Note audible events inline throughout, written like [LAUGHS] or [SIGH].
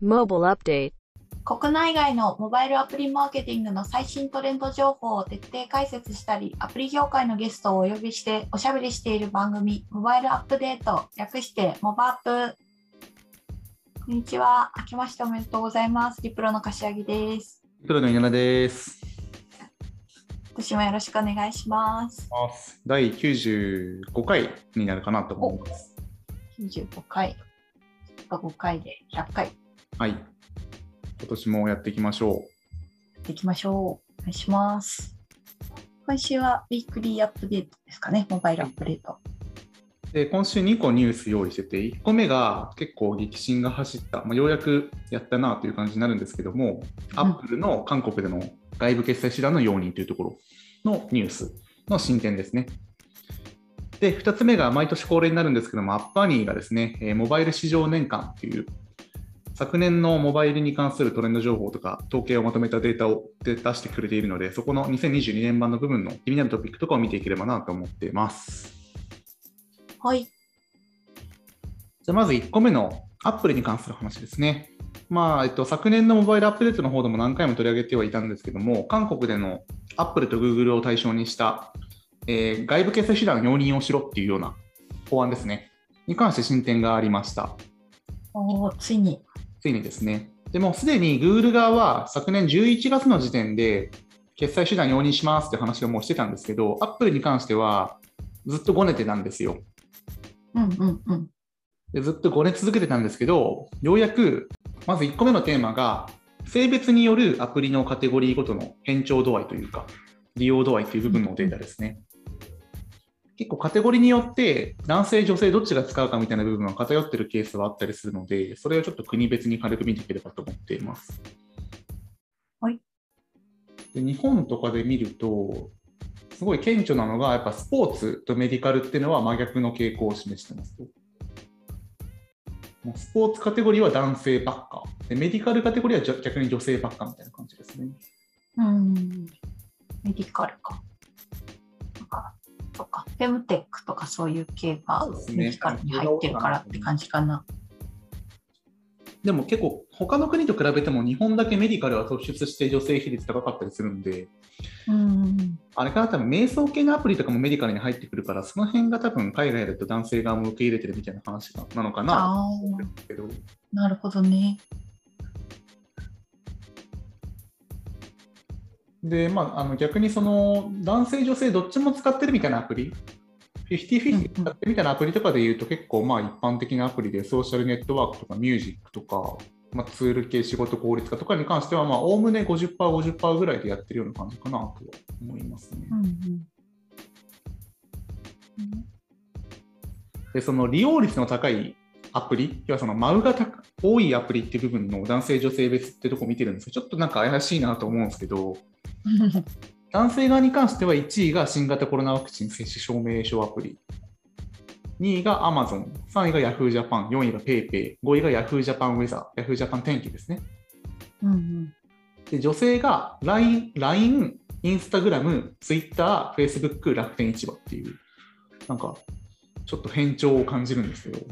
Mobile Update 国内外のモバイルアプリマーケティングの最新トレンド情報を徹底解説したり、アプリ業界のゲストをお呼びしておしゃべりしている番組、モバイルアップデート、略してモバアップ。こんにちは。明けましておめでとうございます。リプロの柏木です。プロの稲田です。今年もよろしくお願いします。第95回になるかなと思います。95回。5回で100回はい。今年もやっていきましょう。やっていきましょう。お願いします。今週はウィークリーアップデートですかね。モバイルアップデート。で今週2個ニュース用意してて、1個目が結構激震が走った、まあ、ようやくやったなという感じになるんですけども、アップルの韓国での外部決済手段の容認というところのニュースの進展ですね。で、2つ目が毎年恒例になるんですけども、アッパーニーがですね、えーモバイル市場年間という、昨年のモバイルに関するトレンド情報とか、統計をまとめたデータを出してくれているので、そこの2022年版の部分の気になるトピックとかを見ていければなと思っています。はい。じゃあまず1個目のアップルに関する話ですね。まあえっと、昨年のモバイルアップデートの方でも何回も取り上げてはいたんですけども、韓国でのアップルとグーグルを対象にした、えー外部決済手段容認をしろっていうような法案ですね。に関して進展がありました。おーついに。ついにですね。でもすでに Google 側は昨年11月の時点で決済手段容認しますって話をもうしてたんですけど、Apple に関してはずっとごねてたんですよ。うんうんうん。でずっとごね続けてたんですけど、ようやくまず1個目のテーマが、性別によるアプリのカテゴリーごとの変調度合いというか、利用度合いという部分のデータですね。結構カテゴリーによって男性、女性どっちが使うかみたいな部分は偏ってるケースはあったりするので、それをちょっと国別に軽く見ていければと思っています。はい。で日本とかで見ると、すごい顕著なのが、やっぱスポーツとメディカルっていうのは真逆の傾向を示してますスポーツカテゴリーは男性ばっかで、メディカルカテゴリーはじゃ逆に女性ばっかみたいな感じですね。うん。メディカルか。なんか。フェムテックとかそういう系がメディカルに入ってるからって感じかな。でも結構、他の国と比べても日本だけメディカルは突出して女性比率高かったりするんで、うん。あれかな、多分瞑想系のアプリとかもメディカルに入ってくるから、その辺が多分海外だと男性側も受け入れてるみたいな話がなのかななるほどね。で、まあ、あの逆にその男性、女性どっちも使ってるみたいなアプリ、50-50使ってるみたいなアプリとかで言うと、結構まあ一般的なアプリでソーシャルネットワークとかミュージックとか、まあ、ツール系仕事効率化とかに関しては、まあ、おおむね50%、50%ぐらいでやってるような感じかなとは思いますね。うんうん。で、その利用率の高いアプリ、要はそのマウが高多いアプリっていう部分の男性、女性別ってとこ見てるんですけど、ちょっとなんか怪しいなと思うんですけど、男性側に関しては1位が新型コロナワクチン接種証明書アプリ、2位が Amazon、3位が Yahoo Japan、4位が PayPay、5位が Yahoo Japan Weather、Yahoo Japan 天気ですね。うんうん。で女性が LINE、LINE、Instagram、Twitter、Facebook、楽天市場っていう、なんかちょっと変調を感じるんですけど、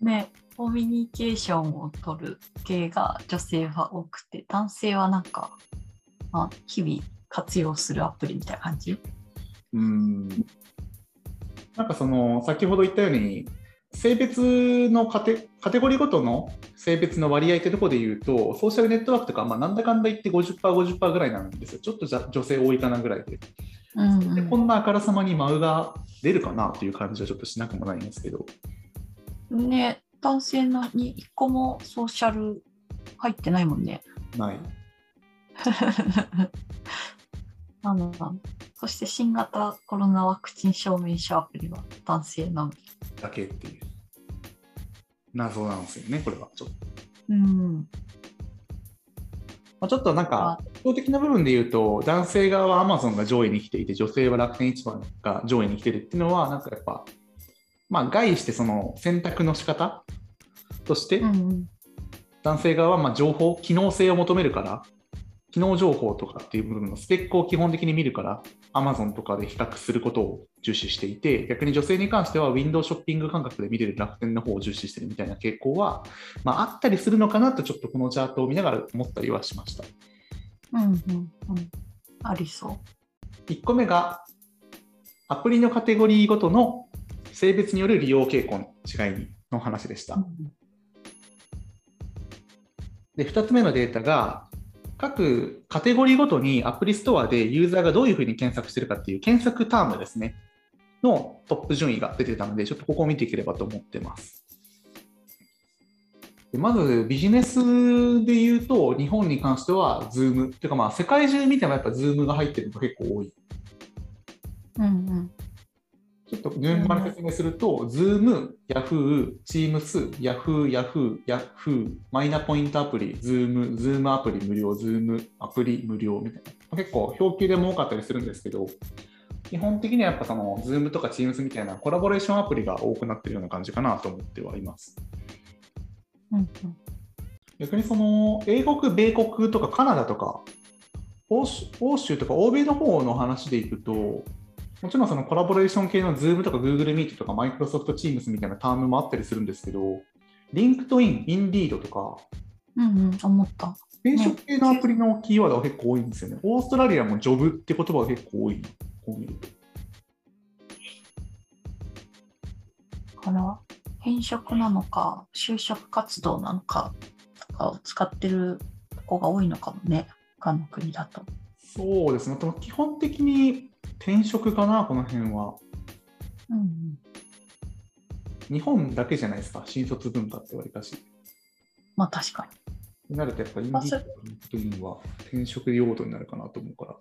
ね、コミュニケーションを取る系が女性は多くて、男性はなんか、まあ、日々活用するアプリみたいな感じ？うん。なんかその先ほど言ったように性別のカテカテゴリーごとの性別の割合ってところで言うとソーシャルネットワークとか、まあ、なんだかんだ言って 50%50% 50%ぐらいなんですよ。ちょっとじゃ女性多いかなぐらいで。うん。でこんなあからさまにマウが出るかなという感じはちょっとしなくもないんですけど。ね、男性のに1個もソーシャル入ってないもんね。ないなんだそして新型コロナワクチン証明書アプリは男性のみ。だけっていう謎なんですよねこれはちょっと。うん。まあ、ちょっとなんか、圧倒的な部分で言うと、男性側は Amazon が上位に来ていて、女性は楽天市場が上位に来てるっていうのは、なんかやっぱ、まあ、概してその選択の仕方として、うんうん。男性側はまあ情報、機能性を求めるから、機能情報とかっていう部分のスペックを基本的に見るから、Amazon とかで比較することを重視していて、逆に女性に関してはウィンドウショッピング感覚で見れる楽天の方を重視してるみたいな傾向は、まあ、あったりするのかなと、ちょっとこのチャートを見ながら思ったりはしました。うんうんうん、ありそう。1個目が、アプリのカテゴリーごとの性別による利用傾向の違いの話でした。で2つ目のデータが、各カテゴリーごとにアプリストアでユーザーがどういうふうに検索してるかっていう検索タームですね、のトップ順位が出てたので、ちょっとここを見ていければと思ってます。でまずビジネスで言うと、日本に関しては Zoom。っていうかまあ世界中見てもやっぱ Zoom が入ってるのが結構多い。うんうんちょっと順番に説明すると、Zoom、Yahoo、Teams、Yahoo、Yahoo、Yahoo、マイナポイントアプリ、Zoom、Zoom アプリ無料、Zoom アプリ無料みたいな。結構表記でも多かったりするんですけど、基本的にはやっぱその Zoom とか Teams みたいなコラボレーションアプリが多くなってるような感じかなと思ってはいます。うんうん、逆にその英国、米国とかカナダとか欧州とか欧米の方の話でいくと、もちろんそのコラボレーション系の Zoom とか Google Meet とか Microsoft Teams みたいなタームもあったりするんですけど、LinkedIn、Indeed とか、うんうん、思った。転職系のアプリのキーワードは結構多いんですよね。オーストラリアもジョブって言葉が結構多い、こう見ると。から転職なのか就職活動なのかとかを使ってるとこが多いのかもね他の国だと。そうですね基本的に転職かな、この辺は。うん、日本だけじゃないですか、新卒文化ってわりかし。まあ確かに。なるとやっぱインディーとは転職用途になるかなと思うから。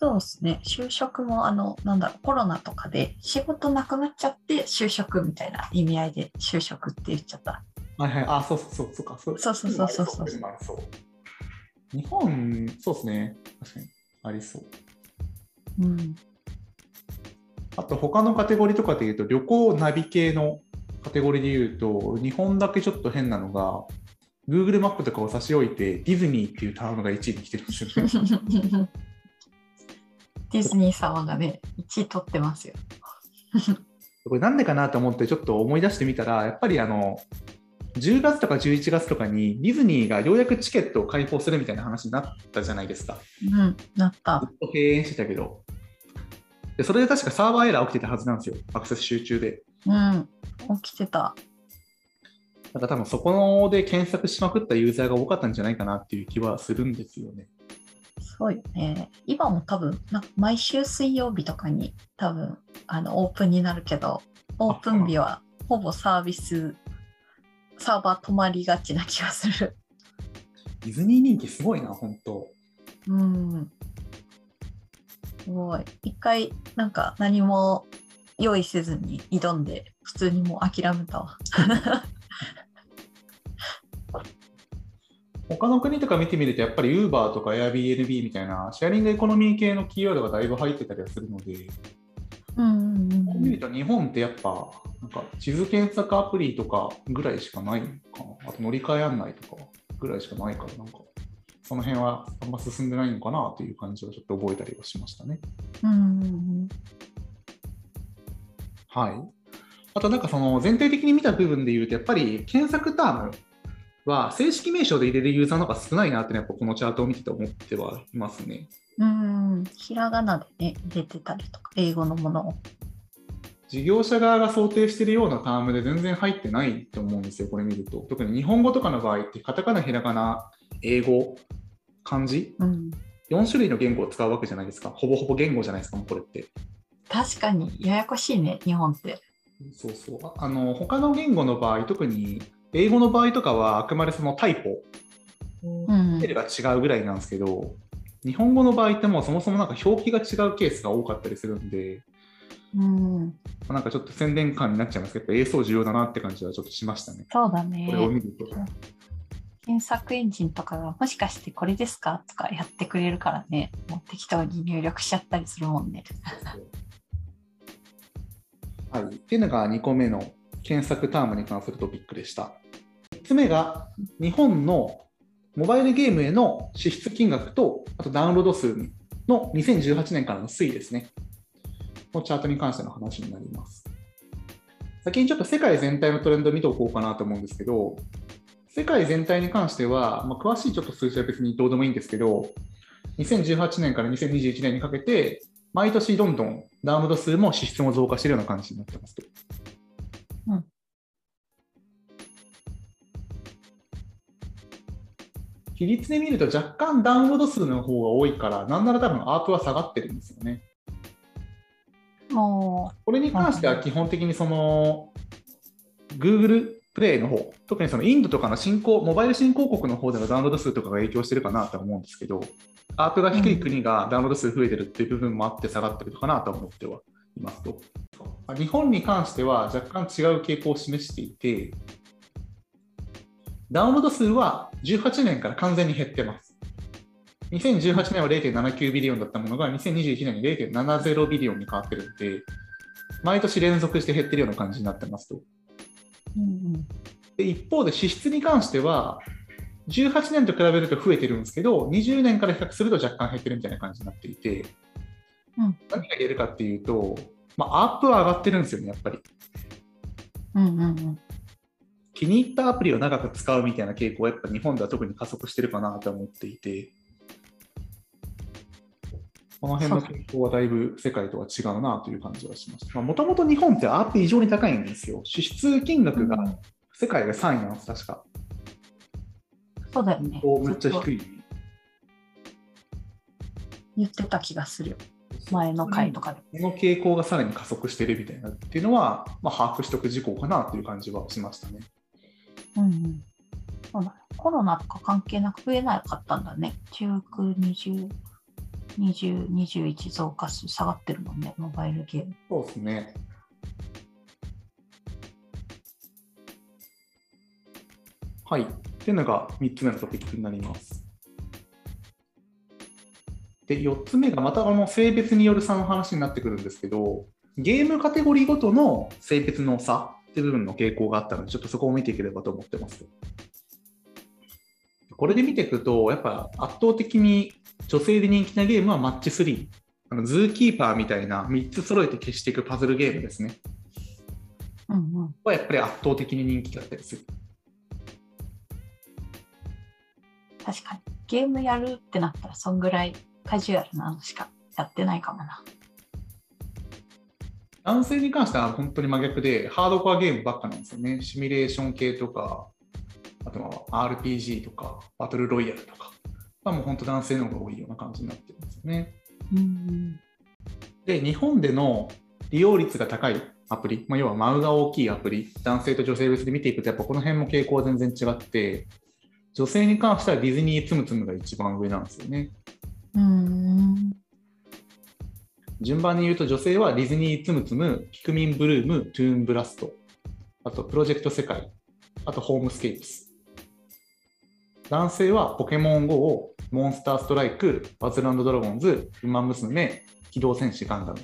そうですね、就職もあの、なんだろう、コロナとかで仕事なくなっちゃって就職みたいな意味合いで就職って言っちゃった。はいはい、あ、そうそうそう、そうか、そうそうそうそうそうそう。日本、そうですね、確かにありそう。うん、あと他のカテゴリーとかでいうと旅行ナビ系のカテゴリーでいうと日本だけちょっと変なのが Google マップとかを差し置いてディズニーっていうタームが1位に来てるんですよね。[LAUGHS] ディズニー様がね1位取ってますよ。[LAUGHS] これなんでかなと思ってちょっと思い出してみたらやっぱりあの10月とか11月とかにディズニーがようやくチケットを開放するみたいな話になったじゃないですか。うん、なった。ずっと閉園してたけど。でそれで確かサーバーエラー起きてたはずなんですよ、アクセス集中で。うん、起きてた。だから多分そこで検索しまくったユーザーが多かったんじゃないかなっていう気はするんですよね。そうよね。今も多分な毎週水曜日とかに多分あのオープンになるけど、オープン日はほぼサービスサーバー止まりがちな気がする。ディズニー人気すごいな、本当。うん。すごい。一回、なんか何も用意せずに挑んで、普通にもう諦めたわ。他の国とか見てみると、やっぱり Uber とか Airbnb みたいなシェアリングエコノミー系のキーワードがだいぶ入ってたりはするので、うんうんうん、こう見ると日本ってやっぱなんか地図検索アプリとかぐらいしかないかな。あと乗り換え案内とかぐらいしかないから、なんかその辺はあんま進んでないのかなという感じをちょっと覚えたりはしましたね。うん、はい。あとなんかその全体的に見た部分で言うと、やっぱり検索タームは正式名称で入れるユーザーの方が少ないなって、ね、やっぱこのチャートを見てて思ってはいますね。うん、ひらがなでね、入れてたりとか、英語のものを。事業者側が想定しているようなタームで全然入ってないと思うんですよ、これ見ると。特に日本語とかの場合って、カタカナ、ひらがな、英語、漢字、うん、4種類の言語を使うわけじゃないですか。ほぼほぼ言語じゃないですか、これって。確かに、ややこしいね、日本って。そうそう。あの他の言語の場合、特に英語の場合とかは、あくまでそのタイポ、うん、が違うぐらいなんですけど、日本語の場合ってもうそもそもなんか表記が違うケースが多かったりするんで、うん、なんかちょっと宣伝感になっちゃいますけど、映像重要だなって感じはちょっとしましたね。そうだね。これを見ると。検索エンジンとかがもしかしてこれですかとかやってくれるからね、もう適当に入力しちゃったりするもんね。はい、っていうのが2個目の検索タームに関するトピックでした。3つ目が日本のモバイルゲームへの支出金額と、あとダウンロード数の2018年からの推移ですね。のチャートに関しての話になります。先にちょっと世界全体のトレンドを見ておこうかなと思うんですけど、世界全体に関しては、まあ、詳しいちょっと数字は別にどうでもいいんですけど、2018年から2021年にかけて、毎年どんどんダウンロード数も支出も増加しているような感じになってますと。うん比率で見ると若干ダウンロード数の方が多いから、なんなら多分アートは下がってるんですよね。もこれに関しては基本的にその Google プレイの方、特にそのインドとかの新興、モバイル新興国の方でのダウンロード数とかが影響してるかなとは思うんですけど、アートが低い国がダウンロード数増えてるっていう部分もあって下がってるかなと思ってはいますと。日本に関しては若干違う傾向を示していて、ダウンロード数は18年から完全に減ってます。2018年は0.79ビリオンだったものが2021年に0.70ビリオンに変わってるんで、毎年連続して減ってるような感じになってますと。う、うんうん、で一方で支出に関しては、18年と比べると増えてるんですけど、20年から比較すると若干減ってるみたいな感じになっていて、うん何が言えるかっていうと、まあ、アップは上がってるんですよね、やっぱり。うんうんうん。気に入ったアプリを長く使うみたいな傾向はやっぱ日本では特に加速してるかなと思っていて、この辺の傾向はだいぶ世界とは違うなという感じはしました。もともと日本ってアップ異常に高いんですよ。支出金額がうん世界が3位なんです、確か。そうだよね。めっちゃ低い。言ってた気がするよ。前の回とかで。この傾向がさらに加速してるみたいなっていうのは、まあ、把握しておく事項かなという感じはしましたね。うんうん。そうだコロナとか関係なく増えなかったんだね。19、20、20、21増加数下がってるもんね、モバイルゲーム。そうですね。はい。っていうのが3つ目のトピックになります。で、4つ目がまたあの性別による差の話になってくるんですけど、ゲームカテゴリーごとの性別の差っていう部分の傾向があったので、ちょっとそこを見ていければと思ってます。これで見ていくと、やっぱ圧倒的に女性で人気なゲームはマッチ3。あのズーキーパーみたいな3つ揃えて消していくパズルゲームですね。うんうん。はやっぱり圧倒的に人気だったりする。確かに。ゲームやるってなったら、そんぐらいカジュアルなのしかやってないかもな。男性に関しては本当に真逆で、ハードコアゲームばっかなんですよね。シミュレーション系とか、あとは RPG とか、バトルロイヤルとか、まあ、もう本当男性の方が多いような感じになってるんですよね。うんうん。で、日本での利用率が高いアプリ、まあ、要はマウが大きいアプリ、男性と女性別で見ていくと、やっぱこの辺も傾向は全然違って、女性に関してはディズニーつむつむが一番上なんですよね。うーん。順番に言うと女性はディズニーつむつむ、ピクミンブルーム、トゥーンブラスト、あとプロジェクト世界、あとホームスケープス。男性はポケモン GO、モンスターストライク、バズランドドラゴンズ、ウマ娘、機動戦士ガンダム。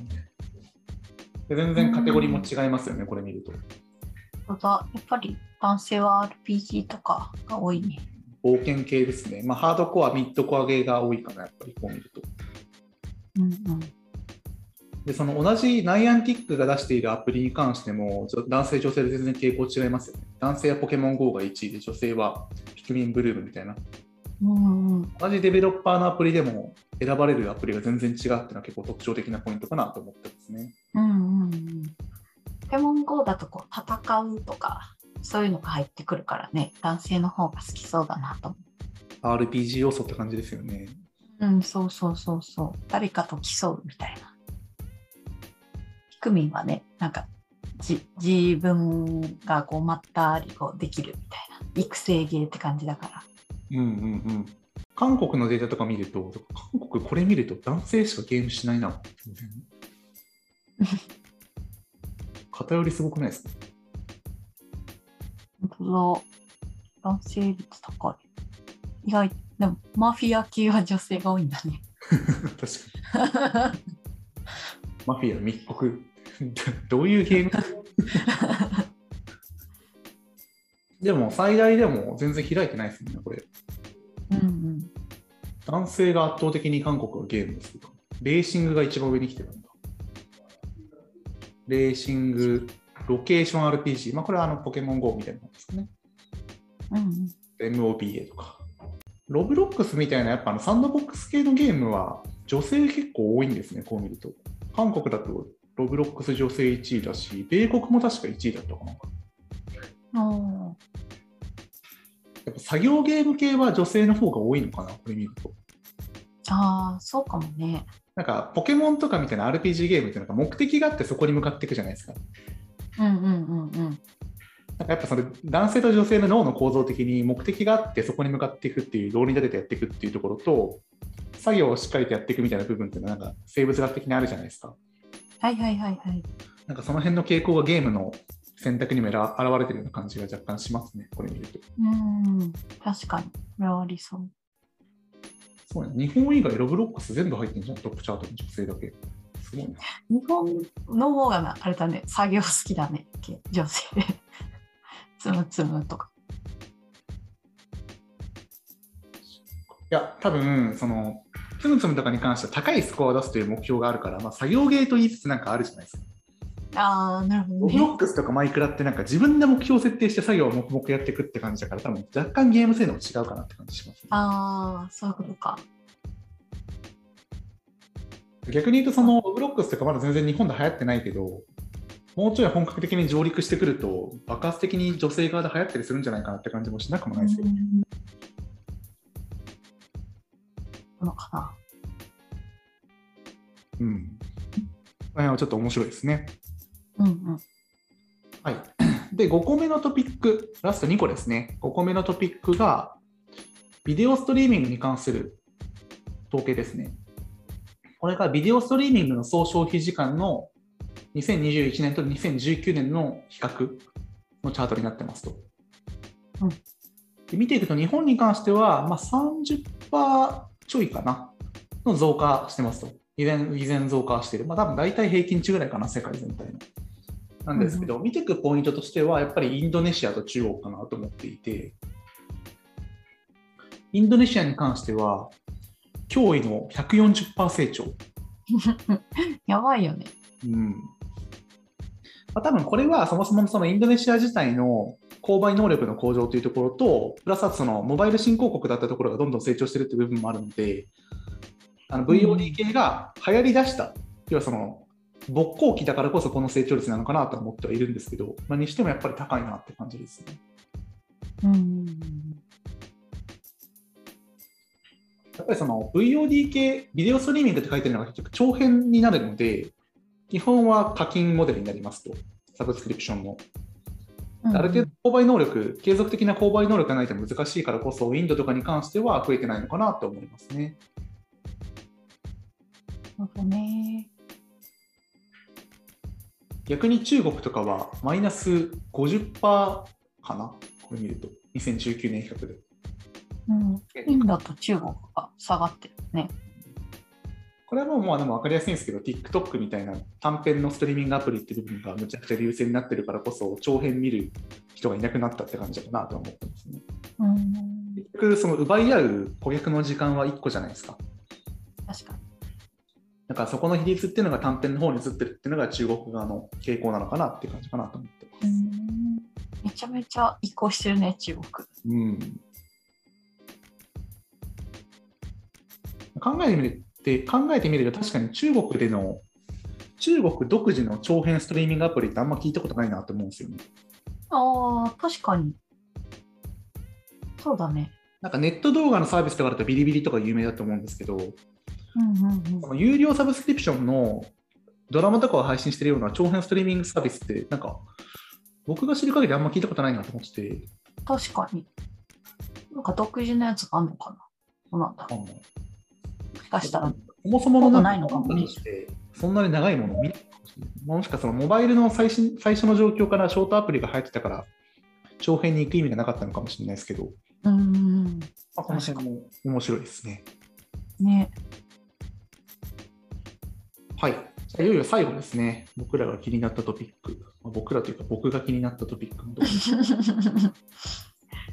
で全然カテゴリーも違いますよね、これ見ると。やっぱり男性は RPG とかが多いね。冒険系ですね。まあ、ハードコア、ミッドコアゲーが多いかな、やっぱりこう見ると。うんうん。で、その同じナイアンティックが出しているアプリに関しても、男性、女性で全然傾向違いますよね。男性はポケモン GO が1位で、女性はピクミンブルームみたいな。同じデベロッパーのアプリでも選ばれるアプリが全然違うっていうのは結構特徴的なポイントかなと思ってますね。うんうんモン GO だとこう戦うとか、そういうのが入ってくるからね、男性の方が好きそうだなと思 RPG 要素って感じですよね。う。うん、そうそうそうそう。誰かと競うみたいな。ピクミンはね、なんか、じ自分がこうまったりこうできるみたいな。育成ゲーって感じだから。うんうんうん。韓国のデータとか見ると、韓国これ見ると男性しかゲームしないな。[LAUGHS] 偏りすごくないですか？本当だ。男性率高い。意外、でもマフィア系は女性が多いんだね。[LAUGHS] 確かに。マフィア密告。どういうゲーム？でも最大でも全然開いてないですもんね、これ。男性が圧倒的に韓国はゲームですけど、レーシングが一番上に来てるんだ。レーシング、ロケーション RPG、まあ、これはあのポケモン GO みたいなものですかね。うんうん。MOBA とか。ロブロックスみたいなやっぱあのサンドボックス系のゲームは女性結構多いんですね、こう見ると。韓国だとロブロックス女性1位だし、米国も確か1位だったかな。やっぱ作業ゲーム系は女性の方が多いのかな、これ見ると。ああ、そうかもね。なんかポケモンとかみたいな RPG ゲームってなんか目的があってそこに向かっていくじゃないですか。うんうんうんうん。なんかやっぱそれ男性と女性の脳の構造的に目的があってそこに向かっていくっていう論理立ててやっていくっていうところと作業をしっかりとやっていくみたいな部分っていうのはなんか生物学的にあるじゃないですか。はいはいはいはい。なんかその辺の傾向がゲームの選択にも現れてるような感じが若干しますね、これ見ると。うん、確かに。これはありそう。そうね、日本以外ロブロックス全部入ってんじゃん、トップチャートに女性だけ。すごいな。日本の方がな、あれだね、作業好きだね、女性で。[LAUGHS] つむつむとか。いや、多分その、つむつむとかに関しては高いスコアを出すという目標があるから、まあ、作業ゲーと言いつつなんかあるじゃないですか。ああ、なるほどね。ロブロックスとかマイクラってなんか自分で目標を設定して作業を黙々やっていくって感じだから、多分若干ゲーム性能も違うかなって感じします、ね。ああ、そういうことか。逆に言うと、そのロブロックスとかまだ全然日本で流行ってないけど、もうちょい本格的に上陸してくると、爆発的に女性側で流行ったりするんじゃないかなって感じもしなくもないですけど、うんのかな。うん。この辺はちょっと面白いですね。うんうん。はい。で、5個目のトピック、ラスト2個ですね。5個目のトピックが、ビデオストリーミングに関する統計ですね。これがビデオストリーミングの総消費時間の2021年と2019年の比較のチャートになってますと。うんで見ていくと、日本に関しては、まあ、30%ちょいかなの増加してますと。依然、依然増加している。まあ、多分大体平均値ぐらいかな、世界全体の。なんですけど、見ていくポイントとしては、やっぱりインドネシアと中国かなと思っていて、インドネシアに関しては、驚異の140%成長。[LAUGHS] やばいよね。うんまあ、多分これはそもそもそのインドネシア自体の購買能力の向上というところと、プラスそのモバイル新興国だったところがどんどん成長しているという部分もあるので、あの VOD 系が流行りだした、要はその勃興期だからこそこの成長率なのかなとは思ってはいるんですけど、まあ、にしてもやっぱり高いなって感じですね。うん。やっぱりその VOD 系、ビデオストリーミングって書いてるのが結局長編になるので、基本は課金モデルになりますと、サブスクリプションの。ある程度購買能力、継続的な購買能力がないと難しいからこそ、インドとかに関しては増えてないのかなと思いますね。なるほどね。逆に中国とかはマイナス50%かな、これ見ると、2019年比較で。うん。インドと中国が下がってるね。これはもうまあでも分かりやすいんですけど、TikTok みたいな短編のストリーミングアプリっていう部分がむちゃくちゃ優勢になってるからこそ、長編見る人がいなくなったって感じかなとは思ってますね。うん。結局、その奪い合う顧客の時間は1個じゃないですか。確かそこの比率っていうのが短編の方に移ってるっていうのが中国側の傾向なのかなっていう感じかなと思ってます。うん。めちゃめちゃ移行してるね、中国。うん、考えてみるって考えてみると確かに中国での中国独自の長編ストリーミングアプリってあんま聞いたことないなと思うんですよね。ああ、確かに。そうだね。なんかネット動画のサービスとかだとビリビリとか有名だと思うんですけど、うんうん有料サブスクリプションのドラマとかを配信してるような長編ストリーミングサービスって、なんか僕が知る限りあんま聞いたことないなと思ってて、確かに。なんか独自のやつがあるのかな？どうなんだうもしかしたら。そもそものないのかもそんなに長いものを見もしかしたらモバイルの最新最初の状況からショートアプリが流行ってたから、長編に行く意味がなかったのかもしれないですけど、うんうんまあ、この辺も面白いですね。うん。ね。はい。いよいよ最後ですね。僕らが気になったトピック。まあ僕らというか僕が気になったトピックのとこ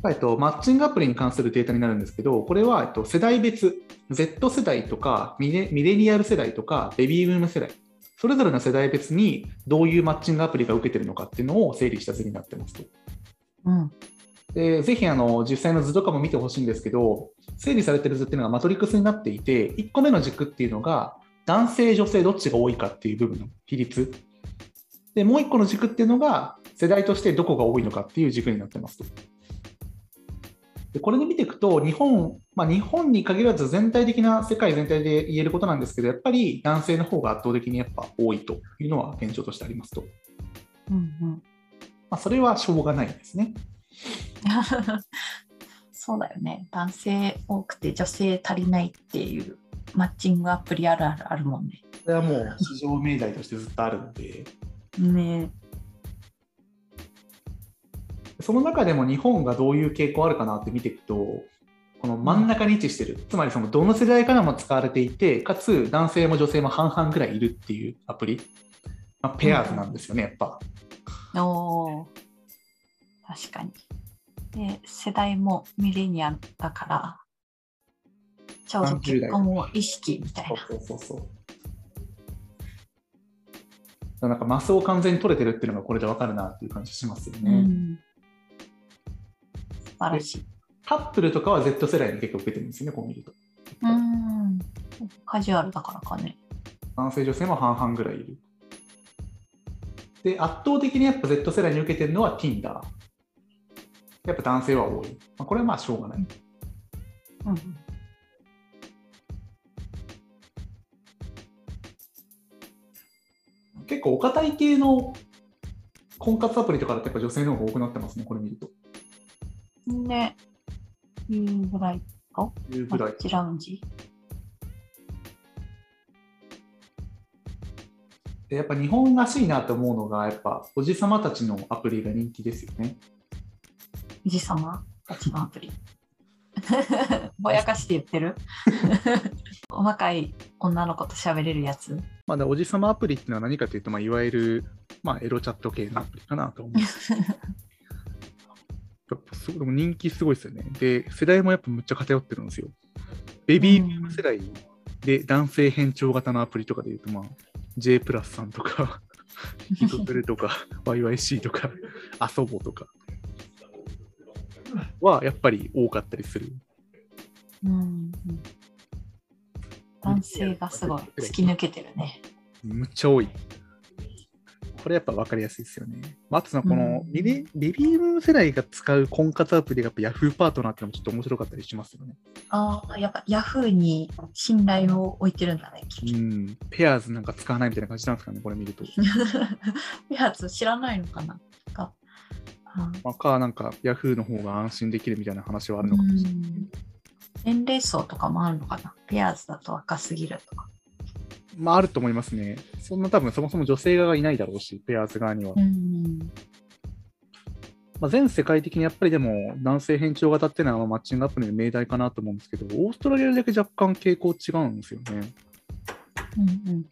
ろ [LAUGHS] えっと、マッチングアプリに関するデータになるんですけど、これは、えっと、世代別 Z 世代とかミレミレニアル世代とかベビーブーム世代、それぞれの世代別にどういうマッチングアプリが受けてるのかっていうのを整理した図になってますと。うん。でぜひあの実際の図とかも見てほしいんですけど、整理されてる図っていうのがマトリックスになっていて、1個目の軸っていうのが、男性、女性どっちが多いかっていう部分の比率。で、もう1個の軸っていうのが、世代としてどこが多いのかっていう軸になってますと。でこれで見ていくと、日本、まあ、日本に限らず全体的な世界全体で言えることなんですけど、やっぱり男性の方が圧倒的にやっぱ多いというのは現状としてありますと。うんうん。まあ、それはしょうがないですね。[LAUGHS] そうだよね。男性多くて女性足りないっていうマッチングアプリあるあるあるもんね。これはもう市場命題としてずっとあるので、ね。その中でも日本がどういう傾向あるかなって見ていくと、この真ん中に位置してる、つまりそのどの世代からも使われていて、かつ男性も女性も半々ぐらいいるっていうアプリ、まあ、ペアーズなんですよね、やっぱ。おー。確かに。で、世代もミレニアルだから、ちょうど結婚を意識みたいな。そうそうそうそう。なんかマスを完全に取れてるっていうのがこれでわかるなっていう感じしますようね。ん。素晴らしい。カップルとかは Z 世代に結構受けてるんですよね、こう見ると。うん。カジュアルだからかね。男性、女性も半々ぐらいいる。で、圧倒的にやっぱ Z 世代に受けてるのは Tinder。やっぱ男性は多い。まあ、これはまあしょうがない。うん。結構お堅い系の婚活アプリとかだとやっぱ女性の方が多くなってますね、これ見ると。ね。いうぐらいかいうぐらいマッ。チラウンジ？でやっぱ日本らしいなと思うのが、やっぱおじさまたちのアプリが人気ですよね。おじさま？たちのアプリ。ぼやかして言ってる？[LAUGHS] 若い女の子と喋れるやつ？まあ、でおじさまアプリっていうのは何かというと、まあ、いわゆる、まあ、エロチャット系のアプリかなと思う。[LAUGHS] やっぱすごいでも人気すごいですよね。で、世代もやっぱむっちゃ偏ってるんですよ。ベビーブーム世代で男性変調型のアプリとかでいうと、まあ、J プラスさんとか、ヒトプレとか、YYC とか、遊ぼとかはやっぱり多かったりする。うんうん、男性がすごい突き抜けてるね。むっちゃ多い。これやっぱ分かりやすいですよね。まあ、あとこのうんビビーム世代が使う婚活アプリがやっぱ Yahoo パートナーってのもちょっと面白かったりしますよね。ああ、やっぱヤフーに信頼を置いてるんだね。うん。ペアーズなんか使わないみたいな感じなんですかね、これ見ると。[LAUGHS] やつ知らないのかなか。あまあ、か、なんか Yahoo の方が安心できるみたいな話はあるのかもしれない。うん年齢層とかもあるのかな？ペアーズだと若すぎるとか。まあ、あると思いますね。そんな多分そもそも女性側がいないだろうし、ペアーズ側には。うん。まあ、全世界的にやっぱりでも男性変調型っていうのはマッチングアプリの命題かなと思うんですけど、オーストラリアだけ若干傾向違うんですよね。うんうん。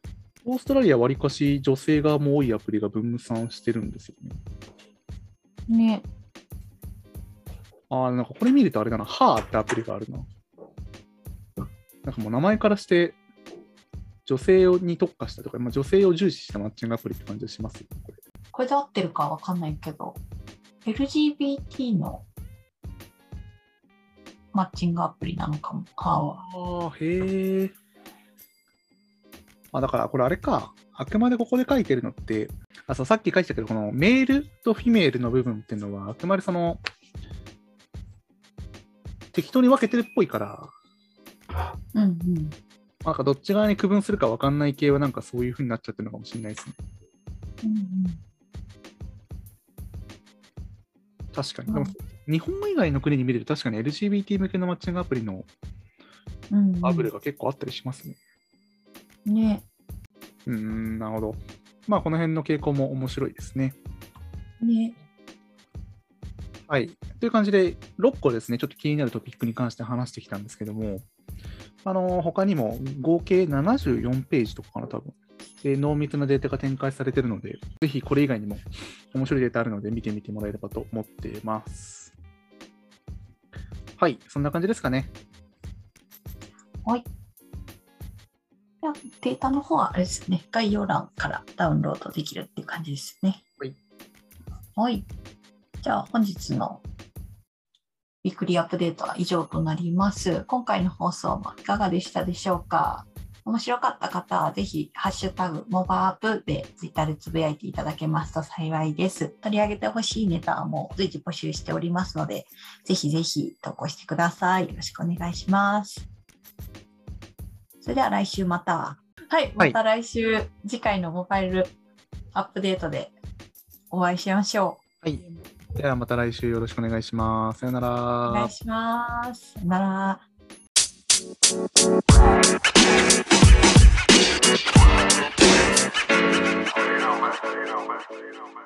オーストラリアはわりかし女性側も多いアプリが分散してるんですよね。ね。ああ、なんかこれ見るとあれだな、ハーってアプリがあるな。なんかもう名前からして、女性に特化したとか、まあ、女性を重視したマッチングアプリって感じがしますよ、これ。これで合ってるかわかんないけど、LGBT のマッチングアプリなのかも。ああ、へえ。あ、だからこれあれか。あくまでここで書いてるのって、あそうさっき書いてたけど、このメールとフィメールの部分っていうのは、あくまでその、適当に分けてるっぽいから、うんうん。なんかどっち側に区分するか分かんない系は、なんかそういう風になっちゃってるのかもしれないですね。うん確かに。うんでも日本以外の国に見ると、確かに LGBT 向けのマッチングアプリのうんうん。アブルが結構あったりしますね。ね。うーん、なるほど。まあ、この辺の傾向も面白いですね。ね。はい。という感じで、6個ですね、ちょっと気になるトピックに関して話してきたんですけども、あの他にも合計74ページとかかな、多分で濃密なデータが展開されているので、ぜひこれ以外にも面白いデータあるので見てみてもらえればと思っています。はい、そんな感じですかね。はい。ではデータの方はあれですね、概要欄からダウンロードできるっていう感じですね。はい。はい。じゃあ本日のウィークリーアップデートは以上となります。今回の放送もいかがでしたでしょうか？面白かった方はぜひ、ハッシュタグ、モバアップでツイッターでつぶやいていただけますと幸いです。取り上げてほしいネタも随時募集しておりますので、ぜひぜひ投稿してください。よろしくお願いします。それでは来週また。はい、また来週、次回のモバイルアップデートでお会いしましょう。はい。ではまた来週よろしくお願いします。さよなら。お願いします。さよなら。You know, man. You know, man. You know, man.